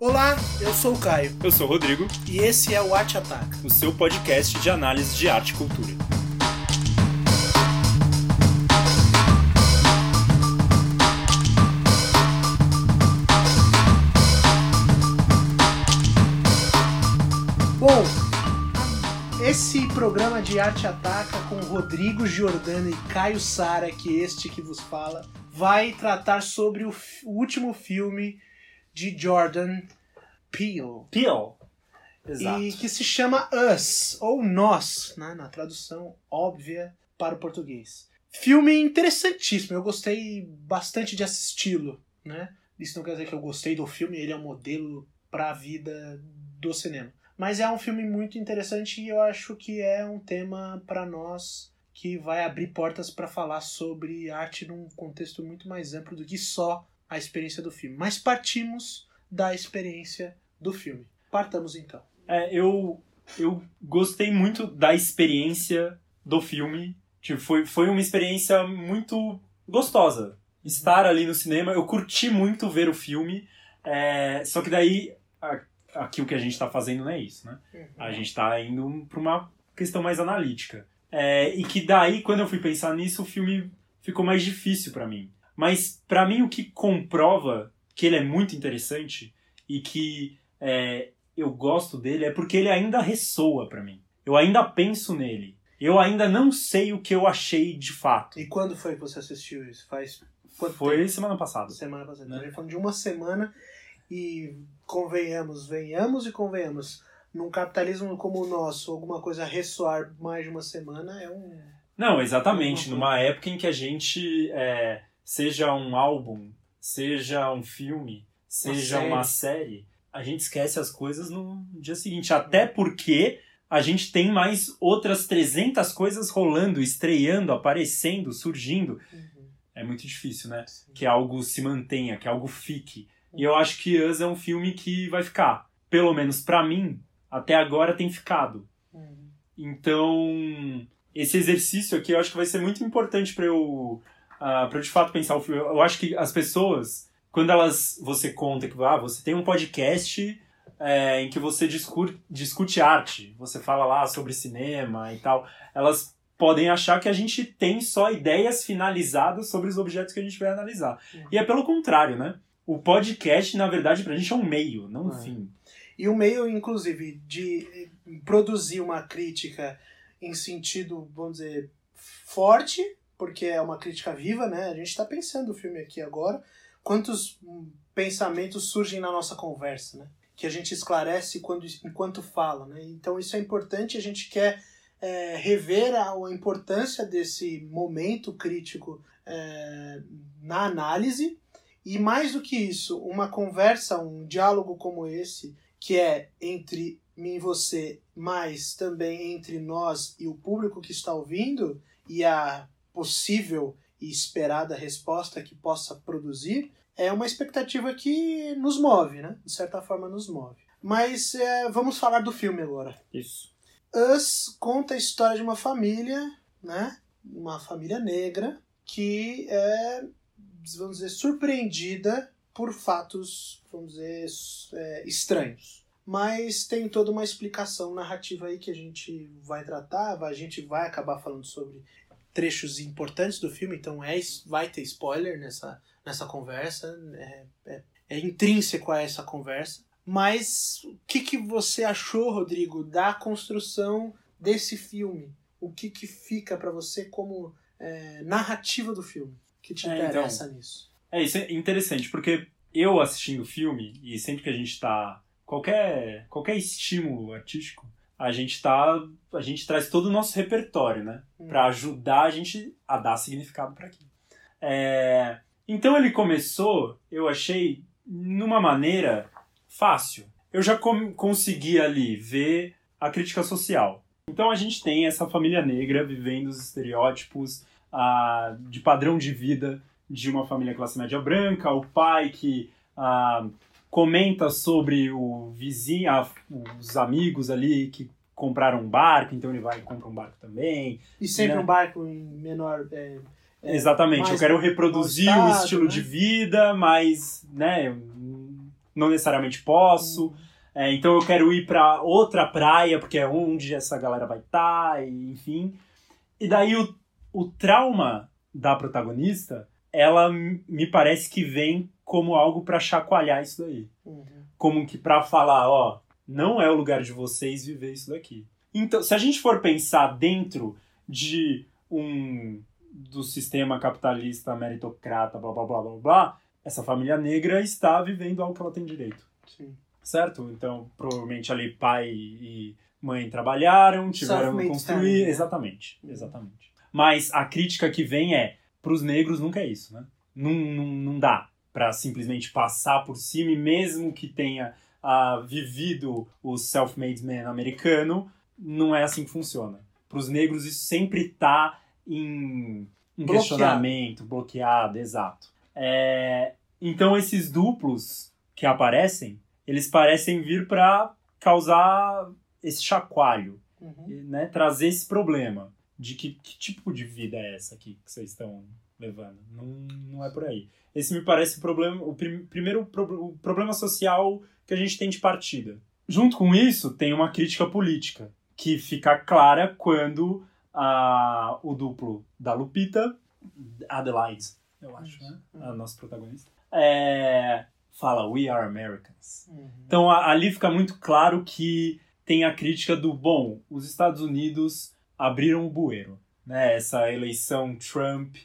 Olá, eu sou o Caio Eu sou o Rodrigo, e esse é o Arte Ataca. o seu podcast de análise de arte e cultura. Bom, esse programa de Arte Ataca com Rodrigo Giordano e Caio Sara, que é este que vos fala, vai tratar sobre o, o último filme de Jordan Peele. Peel. E que se chama Us, ou Nós, né, na tradução óbvia para o português. Filme interessantíssimo, eu gostei bastante de assisti-lo. Né? Isso não quer dizer que eu gostei do filme, ele é um modelo para a vida do cinema. Mas é um filme muito interessante e eu acho que é um tema para nós que vai abrir portas para falar sobre arte num contexto muito mais amplo do que só a experiência do filme. Mas partimos da experiência do filme. Partamos então. É, eu, eu gostei muito da experiência do filme. Tipo, foi, foi uma experiência muito gostosa. Estar ali no cinema, eu curti muito ver o filme. é, só que daí, aqui o que a gente tá fazendo não é isso, né? A gente tá indo pra uma questão mais analítica. É, e que daí, quando eu fui pensar nisso, o filme ficou mais difícil pra mim. Mas pra mim o que comprova que ele é muito interessante e que é, eu gosto dele é porque ele ainda ressoa pra mim. Eu ainda penso nele. Eu ainda não sei o que eu achei de fato. E quando foi que você assistiu isso? Faz quanto Foi tempo? semana passada. semana passada. Né? Então, a gente falando de uma semana e convenhamos, venhamos e convenhamos. Num capitalismo como o nosso, alguma coisa ressoar mais de uma semana é um. Não, exatamente. Numa época em que a gente, é, seja um álbum, seja um filme, seja série. uma série, a gente esquece as coisas no dia seguinte. Até porque a gente tem mais outras 300 coisas rolando, estreando, aparecendo, surgindo. É muito difícil, né? Que algo se mantenha, que algo fique. E eu acho que Us é um filme que vai ficar. Pelo menos pra mim, até agora tem ficado. Uhum. Então, esse exercício aqui eu acho que vai ser muito importante para eu, ah, para eu de fato pensar o filme. Eu acho que as pessoas, quando elas você conta que ah, você tem um podcast é, em que você discute, discute arte, você fala lá sobre cinema e tal, elas podem achar que a gente tem só ideias finalizadas sobre os objetos que a gente vai analisar. Uhum. E é pelo contrário, né? O podcast, na verdade, pra gente é um meio, não um É. fim. E o meio, inclusive, de produzir uma crítica em sentido, vamos dizer, forte, porque é uma crítica viva, né? A gente está pensando o filme aqui agora. Quantos pensamentos surgem na nossa conversa, né? Que a gente esclarece quando, enquanto fala, né? Então isso é importante, a gente quer eh, rever a, a importância desse momento crítico eh, na análise. E mais do que isso, uma conversa, um diálogo como esse, que é entre mim e você, mas também entre nós e o público que está ouvindo e a possível e esperada resposta que possa produzir, é uma expectativa que nos move, né? De certa forma nos move. Mas é, vamos falar do filme agora. Isso. Us conta a história de uma família, né? Uma família negra que é, vamos dizer, surpreendida por fatos, vamos dizer, é, estranhos. Mas tem toda uma explicação narrativa aí que a gente vai tratar, a gente vai acabar falando sobre trechos importantes do filme, então é, vai ter spoiler nessa, nessa conversa, é, é, é intrínseco a essa conversa. Mas o que, que você achou, Rodrigo, da construção desse filme? O que, que fica para você como é, narrativa do filme? Que te É, interessa nisso? É, isso é interessante, porque eu assistindo o filme, e sempre que a gente tá. Qualquer, qualquer estímulo artístico, a gente tá. A gente traz todo o nosso repertório, né? Hum. Pra ajudar a gente a dar significado para aquilo. É, então ele começou, eu achei, numa maneira fácil. Eu já com, consegui ali ver a crítica social. Então a gente tem essa família negra vivendo os estereótipos ah, de padrão de vida de uma família classe média branca, o pai que ah, comenta sobre o vizinho, ah, os amigos ali que compraram um barco, então ele vai e compra um barco também. E sempre né? um barco em menor. é, é, Exatamente, eu quero reproduzir o estado, estilo né? de vida, mas, né, não necessariamente posso. É, então eu quero ir para outra praia, porque é onde essa galera vai estar, tá, enfim. E daí o, o trauma da protagonista, ela me parece que vem como algo para chacoalhar isso daí. Uhum. Como que para falar, ó, não é o lugar de vocês viver isso daqui. Então, se a gente for pensar dentro de um do sistema capitalista meritocrata, blá blá blá blá blá, essa família negra está vivendo algo que ela tem direito. Sim. Certo? Então, provavelmente ali pai e mãe trabalharam, tiveram que construir. Né? Exatamente, uhum. exatamente. Mas a crítica que vem é: para os negros nunca é isso, né? Não, não, não dá para simplesmente passar por cima, e mesmo que tenha uh, vivido o self-made man americano, não é assim que funciona. Para os negros, isso sempre está em, em questionamento, bloqueado, exato. É, então, esses duplos que aparecem, eles parecem vir para causar esse chacoalho, uhum. né? trazer esse problema de que, que, tipo de vida é essa aqui que vocês estão levando. Não, não é por aí. Esse me parece o, problema, o prim, primeiro pro, o problema social que a gente tem de partida. Junto com isso, tem uma crítica política, que fica clara quando a, o duplo da Lupita, Adelaide, eu acho, né? A nossa protagonista, é, fala We are Americans. Uhum. Então ali fica muito claro que tem a crítica do bom, os Estados Unidos abriram o bueiro, né? Essa eleição Trump,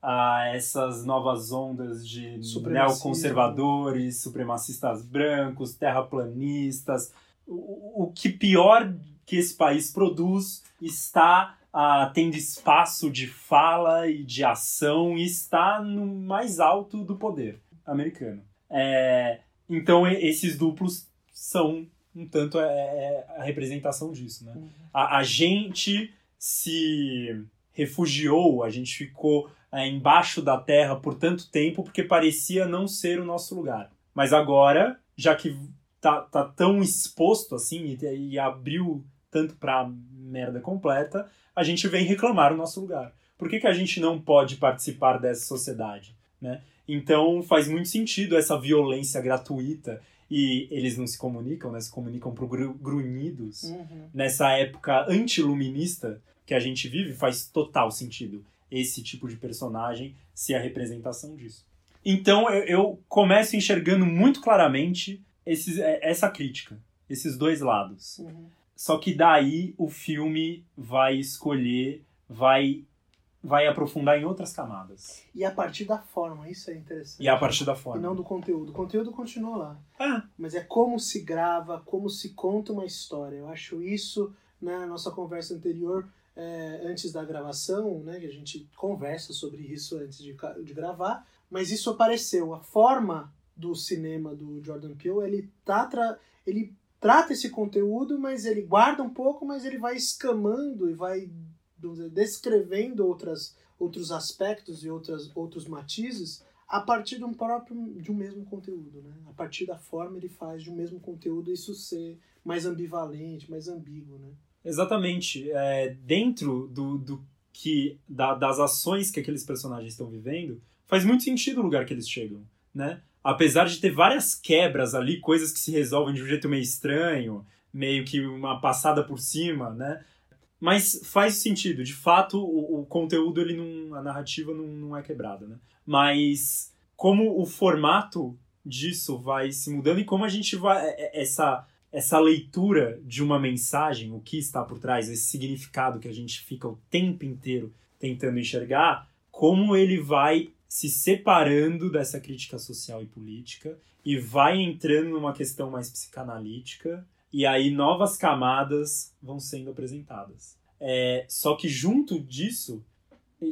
a essas novas ondas de neoconservadores, supremacistas brancos, terraplanistas, o, o que pior que esse país produz está ah, tendo espaço de fala e de ação e está no mais alto do poder americano. É, então esses duplos são um tanto é, é a representação disso, né? Uhum. A, a, gente se refugiou, a gente ficou é, embaixo da terra por tanto tempo porque parecia não ser o nosso lugar. Mas agora, já que tá, tá tão exposto assim e, e abriu tanto pra merda completa, a gente vem reclamar o nosso lugar. Por que, que a gente não pode participar dessa sociedade? Né? Então faz muito sentido essa violência gratuita e eles não se comunicam, né? Se comunicam por grunhidos. Uhum. Nessa época antiluminista que a gente vive, faz total sentido esse tipo de personagem ser a representação disso. Então eu, eu começo enxergando muito claramente esses, é, essa crítica, esses dois lados. Uhum. Só que daí o filme vai escolher, vai vai aprofundar em outras camadas. E a partir da forma, isso é interessante. E a partir da forma. E não do conteúdo. O conteúdo continua lá. Ah. Mas é como se grava, como se conta uma história. Eu acho isso, na nossa conversa anterior, é, antes da gravação, né, que a gente conversa sobre isso antes de, de gravar, mas isso apareceu. A forma do cinema do Jordan Peele, ele tá tra ele trata esse conteúdo, mas ele guarda um pouco, mas ele vai escamando e vai dizer, descrevendo outras, outros aspectos e outras, outros matizes a partir de um próprio de um mesmo conteúdo, né? A partir da forma ele faz de um mesmo conteúdo isso ser mais ambivalente, mais ambíguo, né? Exatamente. É, dentro do, do que da, das ações que aqueles personagens estão vivendo, faz muito sentido o lugar que eles chegam, né? apesar de ter várias quebras ali, coisas que se resolvem de um jeito meio estranho, meio que uma passada por cima, né? Mas faz sentido, de fato, o, o conteúdo, ele não, a narrativa não, não é quebrada, né? Mas como o formato disso vai se mudando e como a gente vai. É, é, essa, essa leitura de uma mensagem, o que está por trás, esse significado que a gente fica o tempo inteiro tentando enxergar, como ele vai se separando dessa crítica social e política e vai entrando numa questão mais psicanalítica e aí novas camadas vão sendo apresentadas. É, só que junto disso,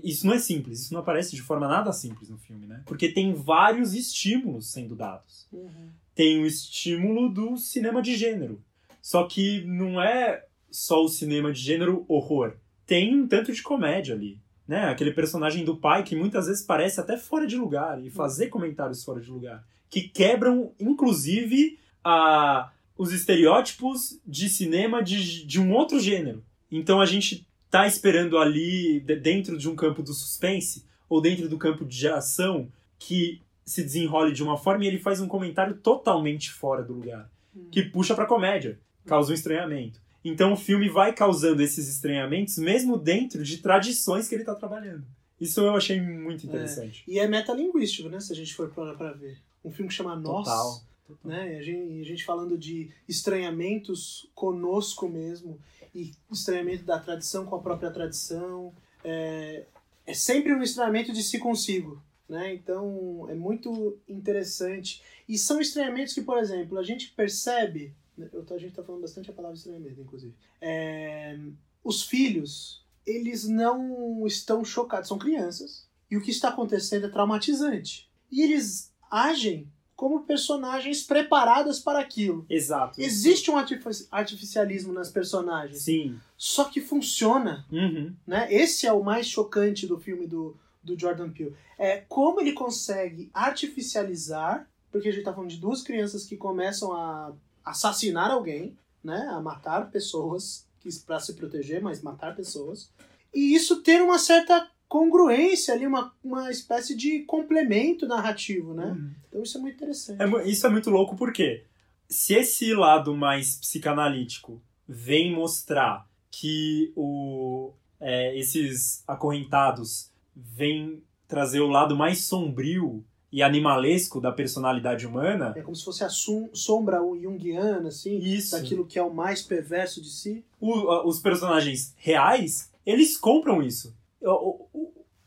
isso não é simples, isso não aparece de forma nada simples no filme, né? Porque tem vários estímulos sendo dados. Uhum. Tem o estímulo do cinema de gênero. Só que não é só o cinema de gênero horror. Tem um tanto de comédia ali né? Aquele personagem do pai que muitas vezes parece até fora de lugar e fazer comentários fora de lugar, que quebram inclusive a os estereótipos de cinema de, de um outro gênero. Então a gente tá esperando ali dentro de um campo do suspense ou dentro do campo de ação que se desenrole de uma forma e ele faz um comentário totalmente fora do lugar, Hum. que puxa pra comédia, causa um estranhamento. Então o filme vai causando esses estranhamentos mesmo dentro de tradições que ele tá trabalhando. Isso eu achei muito interessante. E é metalinguístico, né? Se a gente for pra, pra ver. Um filme que chama Nós, Total. Né? E a gente, a gente falando de estranhamentos conosco mesmo e estranhamento da tradição com a própria tradição. É, é sempre um estranhamento de si consigo, né? Então é muito interessante. E são estranhamentos que, por exemplo, a gente percebe. né? Eu a gente tá falando bastante a palavra estranhamento, inclusive. É, os filhos, eles não estão chocados, são crianças. E o que está acontecendo é traumatizante. E eles agem como personagens preparadas para aquilo. Exato. Existe um artifici- artificialismo nas personagens, Sim. só que funciona, Uhum. né? Esse é o mais chocante do filme do, do Jordan Peele. É como ele consegue artificializar, porque a gente tá falando de duas crianças que começam a assassinar alguém, né? A matar pessoas para se proteger, mas matar pessoas. E isso ter uma certa congruência ali, uma, uma espécie de complemento narrativo, né? Uhum. Então isso é muito interessante. É isso é muito louco porque se esse lado mais psicanalítico vem mostrar que o, é, esses acorrentados vêm trazer o lado mais sombrio e animalesco da personalidade humana, É como se fosse a sombra junguiana, assim, isso. daquilo que é o mais perverso de si. o- os personagens reais, eles compram isso.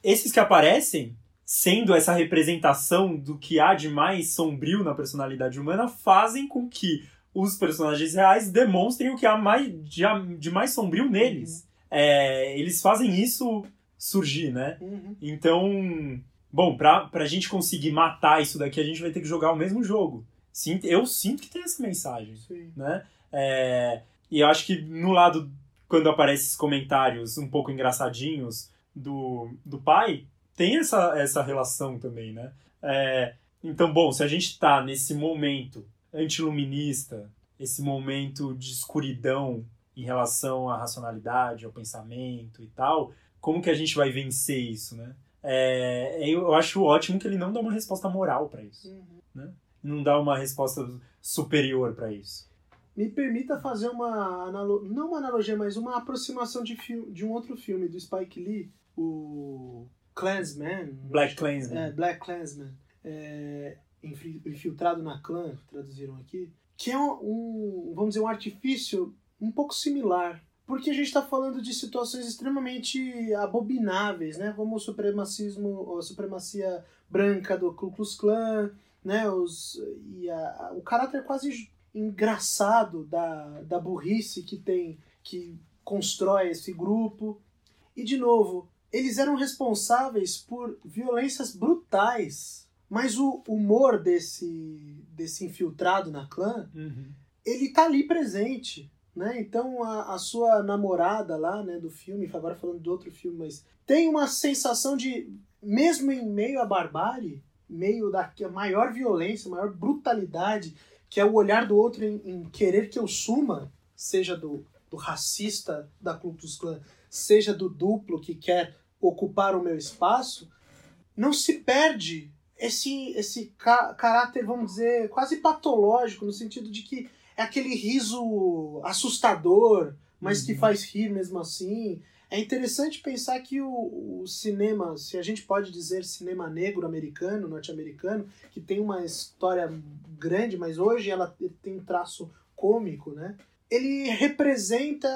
Esses que aparecem, sendo essa representação do que há de mais sombrio na personalidade humana, fazem com que os personagens reais demonstrem o que há mais, de, de mais sombrio neles. É, eles fazem isso surgir, né? Uhum. Então, bom, pra, pra gente conseguir matar isso daqui, a gente vai ter que jogar o mesmo jogo. Eu sinto que tem essa mensagem Sim. né? É, e eu acho que no lado, quando aparecem esses comentários um pouco engraçadinhos do, do pai, tem essa, essa relação também, né? É, então, bom, se a gente tá nesse momento antiluminista, esse momento de escuridão em relação à racionalidade, ao pensamento e tal, como que a gente vai vencer isso, né? É, eu acho ótimo que ele não dá uma resposta moral para isso. Uhum. Não dá uma resposta superior para isso. Me permita fazer uma não uma analogia, mas uma aproximação de, de um outro filme do Spike Lee, o Klansman. Black Klansman. É, Black Klansman. É, infi- infiltrado na clã, traduziram aqui. Que é um, um, vamos dizer, um artifício um pouco similar. Porque a gente está falando de situações extremamente abomináveis, né? Como o supremacismo, a supremacia branca do Ku Klux Klan, né? Os, e a, o caráter quase engraçado da, da burrice que tem, que constrói esse grupo. E, de novo, eles eram responsáveis por violências brutais. Mas o humor desse, desse infiltrado na clã, Uhum. ele tá ali presente. Né? Então a, a sua namorada lá, né, do filme, agora falando do outro filme, mas tem uma sensação de, mesmo em meio à barbárie, meio da maior violência, maior brutalidade, que é o olhar do outro em, em querer que eu suma, seja do, do racista da Ku Klux Klan, seja do duplo que quer ocupar o meu espaço, não se perde esse, esse ca caráter, vamos dizer, quase patológico, no sentido de que é aquele riso assustador, mas que Uhum. faz rir mesmo assim. É interessante pensar que o, o cinema, se a gente pode dizer cinema negro americano, norte-americano, que tem uma história grande, mas hoje ela tem um traço cômico, né? Ele representa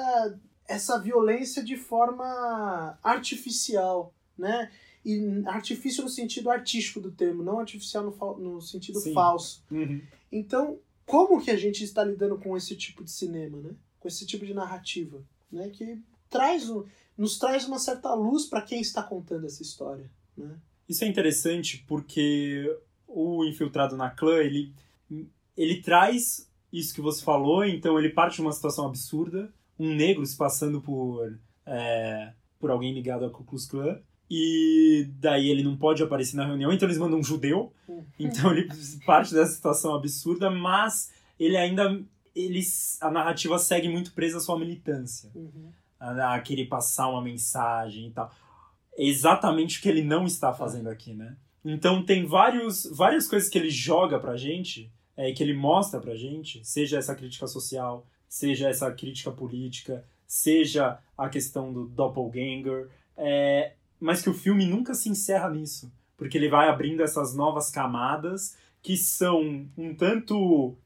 essa violência de forma artificial, né? E artifício no sentido artístico do termo, não artificial no, no sentido Sim. falso. Uhum. Então, como que a gente está lidando com esse tipo de cinema, né? Com esse tipo de narrativa, né? Que traz um, nos traz uma certa luz para quem está contando essa história, né? Isso é interessante porque o infiltrado na clã, ele, ele traz isso que você falou, então ele parte de uma situação absurda, um negro se passando por, é, por alguém ligado ao Ku Klux Klan, e daí ele não pode aparecer na reunião, então eles mandam um judeu, então ele parte dessa situação absurda, mas ele ainda, ele, a narrativa segue muito presa à sua militância. Uhum. a, a querer passar uma mensagem e tal. É exatamente o que ele não está fazendo aqui, né? Então tem vários, várias coisas que ele joga pra gente, é, que ele mostra pra gente, seja essa crítica social, seja essa crítica política, seja a questão do doppelganger, é, mas que o filme nunca se encerra nisso, porque ele vai abrindo essas novas camadas que são um tanto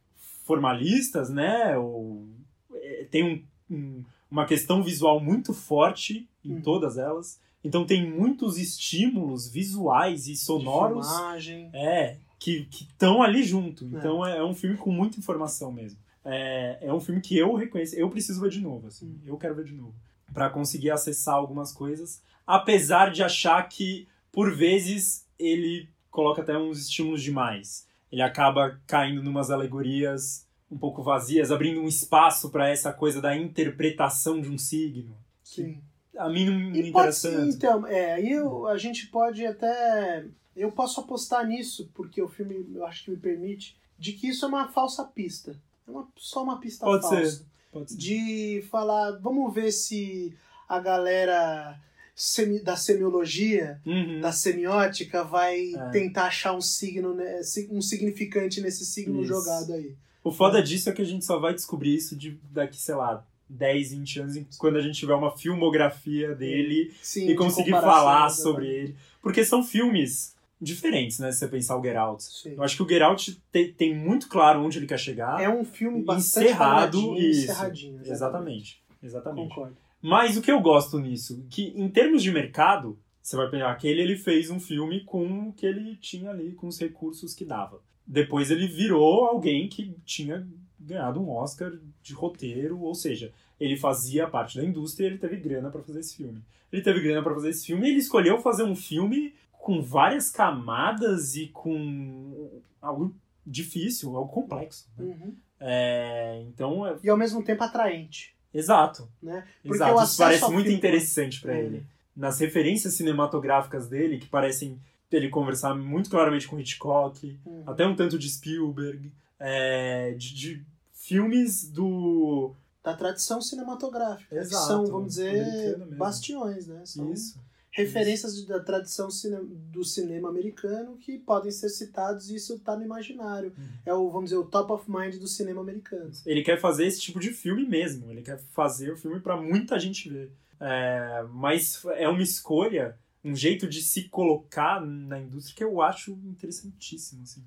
formalistas, né? Ou, é, tem um, um, uma questão visual muito forte em Hum. todas elas. Então tem muitos estímulos visuais e sonoros De filmagem. é, que estão ali junto. É. Então é. é um filme com muita informação mesmo. É, é um filme que eu reconheço, eu preciso ver de novo, assim. Hum. Eu quero ver de novo. Pra conseguir acessar algumas coisas. Apesar de achar que, por vezes, ele coloca até uns estímulos demais. Ele acaba caindo numas alegorias um pouco vazias, abrindo um espaço pra essa coisa da interpretação de um signo. Sim. A mim não me interessa tanto. então, é, aí eu- a gente pode até. Eu posso apostar nisso, porque o filme eu acho que me permite, de que isso é uma falsa pista. É uma, só uma pista Pode ser. falsa. Pode ser. De falar, vamos ver se a galera semi- da semiologia, Uhum. da semiótica, vai É. tentar achar um signo, né, um significante nesse signo Isso. jogado aí. O foda disso é que a gente só vai descobrir isso de daqui, sei lá, 10, 20 anos, quando a gente tiver uma filmografia dele Sim, e conseguir falar sobre ele. Porque são filmes diferentes, né? Se você pensar o Get Out. Sim. Eu acho que o Get Out tem, tem muito claro onde ele quer chegar. É um filme bastante encerrado, isso. encerradinho. Exatamente. Exatamente. Concordo. Mas o que eu gosto nisso, que em termos de mercado, você vai pegar aquele, ele fez um filme com o que ele tinha ali, com os recursos que dava. Depois ele virou alguém que tinha ganhado um Oscar de roteiro, ou seja, ele fazia parte da indústria e ele teve grana pra fazer esse filme. Ele teve grana pra fazer esse filme e ele escolheu fazer um filme com várias camadas e com algo difícil, algo complexo. né? Uhum. É, então, é, E ao mesmo tempo atraente. exato. Né? Porque Exato, isso parece muito filme- interessante pra É. ele. Nas referências cinematográficas dele, que parecem ele conversar muito claramente com Hitchcock, Uhum. até um tanto de Spielberg, é, de, de filmes do. Da tradição cinematográfica. que Exato, são, vamos dizer, bastiões, né? São Isso. Referências da tradição cine- do cinema americano que podem ser citados e isso tá no imaginário. Uhum. É o, vamos dizer, o top of mind do cinema americano. Ele quer fazer esse tipo de filme mesmo. Ele quer fazer o filme pra muita gente ver. É, mas é uma escolha, um jeito de se colocar na indústria que eu acho interessantíssimo. Assim.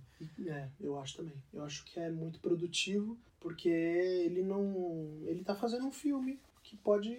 É, eu acho também. Eu acho que é muito produtivo porque ele não. Ele tá fazendo um filme que pode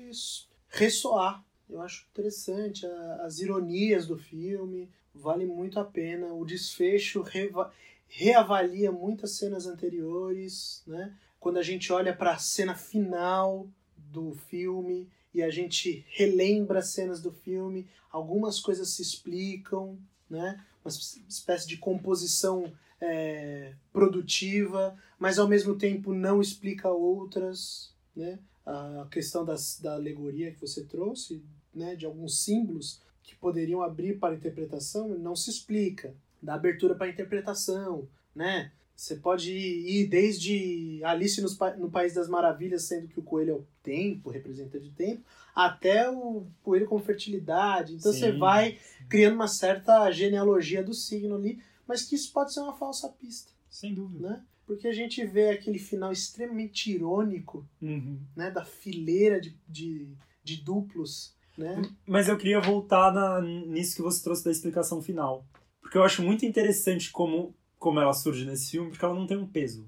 ressoar. Eu acho interessante a- as ironias do filme, vale muito a pena. O desfecho reva- reavalia muitas cenas anteriores, né? Quando a gente olha para a cena final do filme e a gente relembra as cenas do filme, algumas coisas se explicam, né? Uma espécie de composição é, produtiva, mas ao mesmo tempo não explica outras, né? A questão das, da alegoria que você trouxe, né? De alguns símbolos que poderiam abrir para a interpretação, não se explica. Dá abertura para a interpretação, né? Você pode ir desde Alice no País das Maravilhas, sendo que o coelho é o tempo, representante do tempo, até o coelho com fertilidade. Então você Sim. vai criando uma certa genealogia do signo ali, mas que isso pode ser uma falsa pista, Sem dúvida. né? Porque a gente vê aquele final extremamente irônico, Uhum. né? Da fileira de, de, de duplos, né? Mas eu queria voltar na- nisso que você trouxe da explicação final. Porque eu acho muito interessante como, como ela surge nesse filme, porque ela não tem um peso.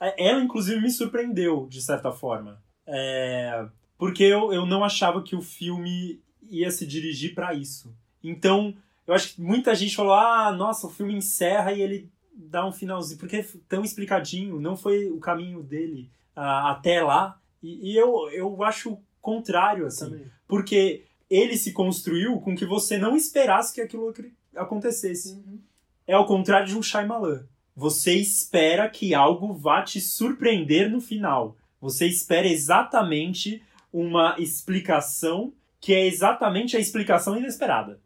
É, Ela, inclusive, me surpreendeu, de certa forma. É, porque eu, eu não achava que o filme ia se dirigir pra isso. Então, eu acho que muita gente falou: ah, nossa, o filme encerra e ele dá um finalzinho. Porque é tão explicadinho, não foi o caminho dele ah, até lá. E, e eu, eu acho o contrário, assim. Também. Porque ele se construiu com que você não esperasse que aquilo acontecesse. Uhum. É ao contrário de um Shyamalan. Você espera que algo vá te surpreender no final. Você espera exatamente uma explicação que é exatamente a explicação inesperada.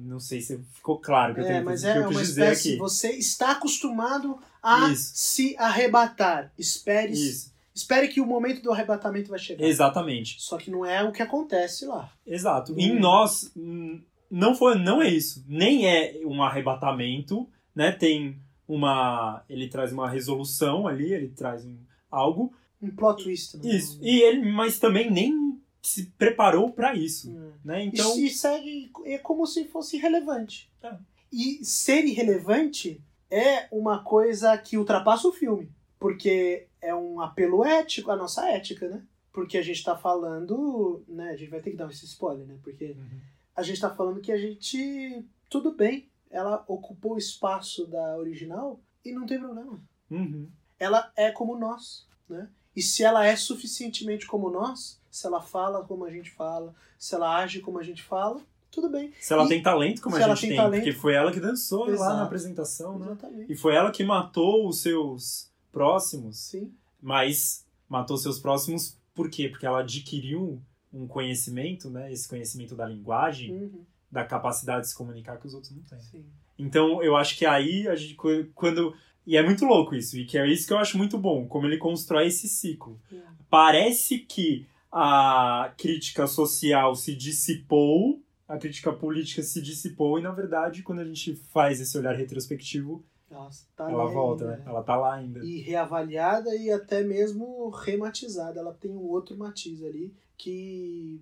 Não sei se ficou claro que eu, É, tenho, mas que é eu quis uma dizer espécie. aqui. Você está acostumado a Isso. se arrebatar. Espere, Isso, espere que o momento do arrebatamento vai chegar. exatamente. Só que não é o que acontece lá. Exato. Hum. Em nós, hum, não foi, não é isso. Nem é um arrebatamento, né? Tem uma, ele traz uma resolução ali, ele traz um, algo. Um plot twist. Né? Isso. E ele, mas também nem se preparou para isso, Hum. Né? Então, E, e segue, é como se fosse irrelevante. É. E ser irrelevante é uma coisa que ultrapassa o filme. Porque é um apelo ético, a nossa ética, né? Porque a gente tá falando, né? A gente vai ter que dar esse spoiler, né? Porque Uhum. a gente tá falando que a gente. Tudo bem, ela ocupou o espaço da original e não tem problema. Uhum. Ela é como nós, né? E se ela é suficientemente como nós, se ela fala como a gente fala, se ela age como a gente fala, tudo bem. Se ela E- tem talento, como a gente tem tem, talento- porque foi ela que dançou lá Exato. na apresentação, né? Exatamente. E foi ela que matou os seus próximos, Sim. mas matou seus próximos por quê? Porque ela adquiriu um conhecimento, né? Esse conhecimento da linguagem, Uhum. da capacidade de se comunicar que os outros não têm. Sim. Então, eu acho que aí a gente quando e é muito louco isso, e que é isso que eu acho muito bom, como ele constrói esse ciclo. Uhum. Parece que a crítica social se dissipou, a crítica política se dissipou, e na verdade, quando a gente faz esse olhar retrospectivo, Nossa, tá ela volta, ainda, né? Ela tá lá ainda. E reavaliada e até mesmo rematizada. Ela tem um outro matiz ali que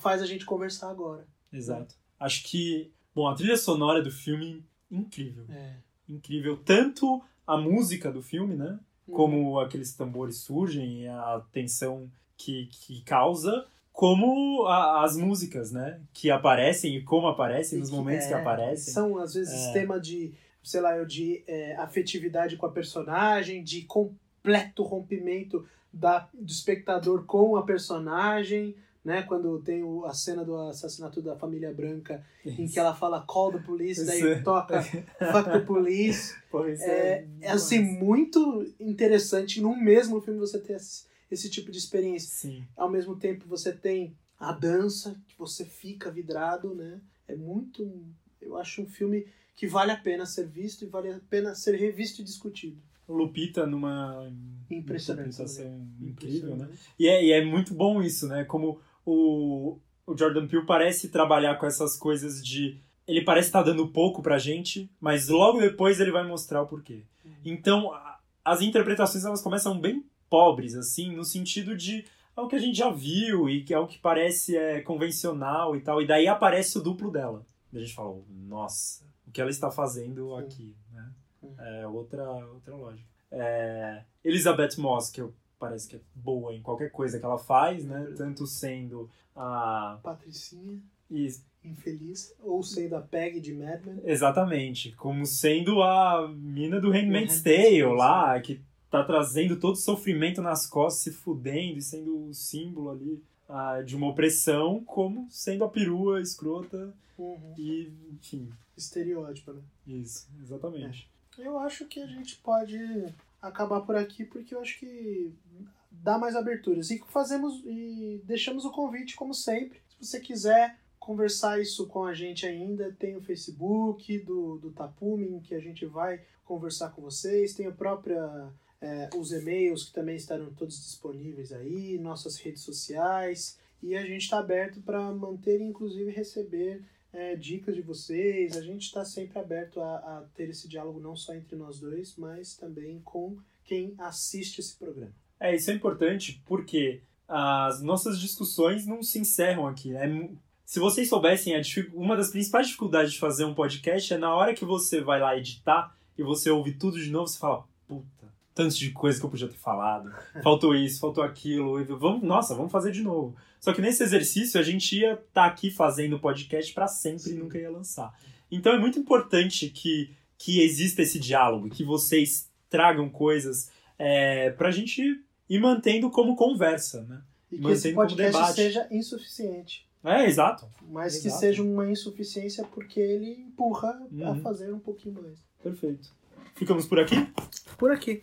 faz a gente conversar agora. Exato. Acho que, bom, a trilha sonora do filme, incrível. É. Incrível. Tanto a música do filme, né? Uhum. Como aqueles tambores surgem e a tensão que, que causa, como a- as músicas, né? Que aparecem e como aparecem, nos E que- momentos que é, aparecem. São, às vezes, É. tema de, sei lá, eu, de é, afetividade com a personagem, de completo rompimento da, do espectador com a personagem, né? Quando tem o- a cena do assassinato da família branca, em que ela fala call the police, Isso. daí toca fuck the police. Pois É, é assim, muito interessante num mesmo filme você ter esse, esse tipo de experiência. Sim. Ao mesmo tempo você tem a dança, que você fica vidrado, né? É muito. Eu acho um filme que vale a pena ser visto e vale a pena ser revisto e discutido. Lupita numa Impressionante, interpretação incrível, né? E é, e é muito bom isso, né? Como o, o Jordan Peele parece trabalhar com essas coisas de. Ele parece estar dando pouco pra gente, mas logo depois ele vai mostrar o porquê. Uhum. Então, as interpretações elas começam bem pobres, assim, no sentido de é o que a gente já viu e que é o que parece é, convencional e tal. E daí aparece o duplo dela. E a gente fala, nossa, o que ela está fazendo aqui, né? Uhum. É outra, outra lógica. É, Elizabeth Moss, que eu, parece que é boa em qualquer coisa que ela faz, né? Tanto sendo a... Patricinha, e- infeliz, ou sendo a Peg de Mad Men. exatamente, como sendo a mina do Handmaid's Tale lá, que tá trazendo todo o sofrimento nas costas, se fudendo e sendo o símbolo ali ah, de uma opressão, como sendo a perua escrota Uhum. e, enfim, Estereótipo, né? isso, exatamente. Eu acho que a gente pode acabar por aqui porque eu acho que dá mais aberturas. E fazemos e deixamos o convite, como sempre. Se você quiser conversar isso com a gente ainda, tem o Facebook do, do Tapumin, que a gente vai conversar com vocês. Tem a própria. é, os e-mails que também estarão todos disponíveis aí, nossas redes sociais. E a gente está aberto para manter e inclusive receber é, dicas de vocês. A gente está sempre aberto a, a ter esse diálogo não só entre nós dois, mas também com quem assiste esse programa. É, isso é importante porque as nossas discussões não se encerram aqui. É, se vocês soubessem, a dific- uma das principais dificuldades de fazer um podcast é na hora que você vai lá editar e você ouve tudo de novo, você fala, puta, tanto de coisa que eu podia ter falado. Faltou isso, faltou aquilo. e Vamos, nossa, vamos fazer de novo. Só que nesse exercício a gente ia estar aqui fazendo podcast para sempre e Sim. nunca ia lançar. Então é muito importante que, que exista esse diálogo, que vocês tragam coisas é, pra gente ir mantendo como conversa, né? E que Mantendo esse como podcast seja insuficiente. É, exato. Mas que Exato. seja uma insuficiência porque ele empurra a Uhum. fazer um pouquinho mais. Perfeito. Ficamos por aqui? Por aqui.